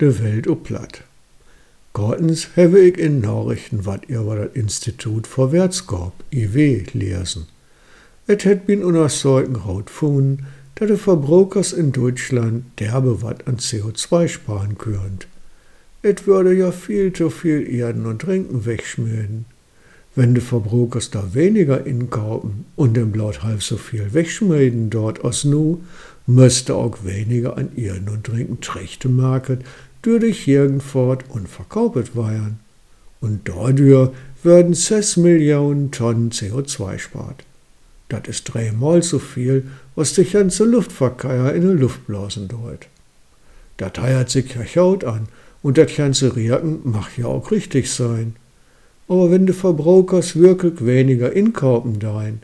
de Welt o platt. Gortens habe ich in Nachrichten wat über das Institut für Wertskop, IW, lesen. Et het bin unter solchen rautfunden, dass de Verbrauchers in Deutschland derbe wat an CO2 sparen könnt. Et würde ja viel zu viel Erden und Trinken wegschmieden. Wenn de Verbrauchers da weniger inkaufen und dem Blaut halb so viel wegschmieden dort aus nu, müsste auch weniger an Erden und Trinken Trächte market, durch irgendfort und verkaufet weiern. Und dadurch werden 6 Millionen Tonnen CO2 spart. Das ist dreimal so viel, was die ganze Luftverkehr in der Luft blasen deut. Das heiert sich ja chaut an und das ganze Wirken mag ja auch richtig sein. Aber wenn die Verbrauchers wirklich weniger inkaufen dein,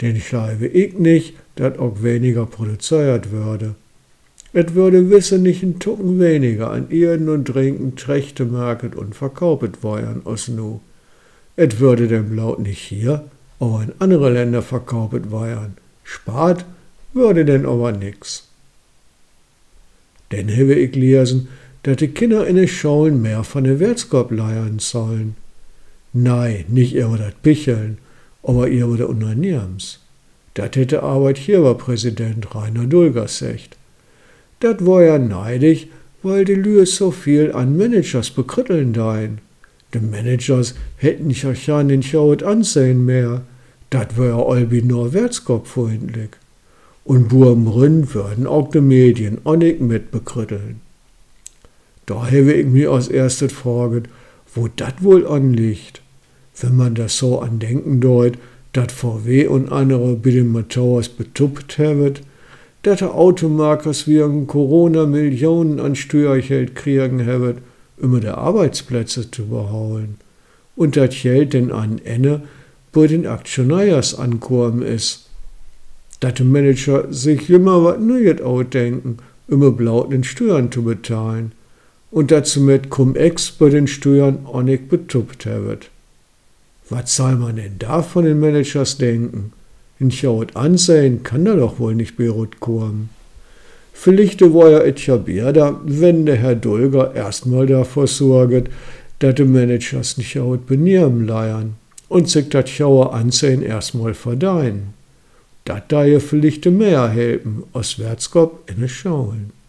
den glaube ich nicht, dass auch weniger produziert würde. Et würde wisse nicht ein Tucken weniger an Erden und Trinken Trächte market und verkaufet worden aus nu. Et würde dem Laut nicht hier, aber in andere Länder verkaufet werden. Spart würde denn aber nix. Denn habe ich lesen, dass die Kinder in den Schulen mehr von der Wertskop leiern sollen. Nein, nicht über das Picheln, aber über das Unternehmens. Dat hätte Arbeitgeberpräsident Rainer Dulger gesagt. Dat war ja neidig, weil die Lüe so viel an Managers bekritteln dein. Die Managers hätten ja ja den Schaut ansehen mehr. Dat war ja allbi nur wertskopffreundlich. Und Burmrün würden auch die Medien nicht mit bekritteln. Da habe ich mir als erstes fraget, wo dat wohl anliegt. Wenn man das so an denken deut, dat VW und andere den Motors betuppt haben, dat der Automarkers wegen Corona Millionen an Steuergeld kriegen haben, um der Arbeitsplätze zu behauen. Und dat Geld denn an Ende bei den Aktionärs ankommen ist. Dat der Manager sich immer wat Neues ausdenken, um blauten Steuern zu bezahlen und dazu mit Cum-Ex bei den Steuern auch nicht betuppt wird. Was soll man denn da von den Managers denken? In Chaut ansehen kann da doch wohl nicht Beirut kommen. Vielleicht war ja etja da, wenn der Herr Dulger erstmal davor sorget, dass die Managers nicht Chaut benehmen leiern und sich das Chauer ansehen erstmal verdeien. Dat da ja vielleicht mehr helfen, aus Wertskop in den Schauen.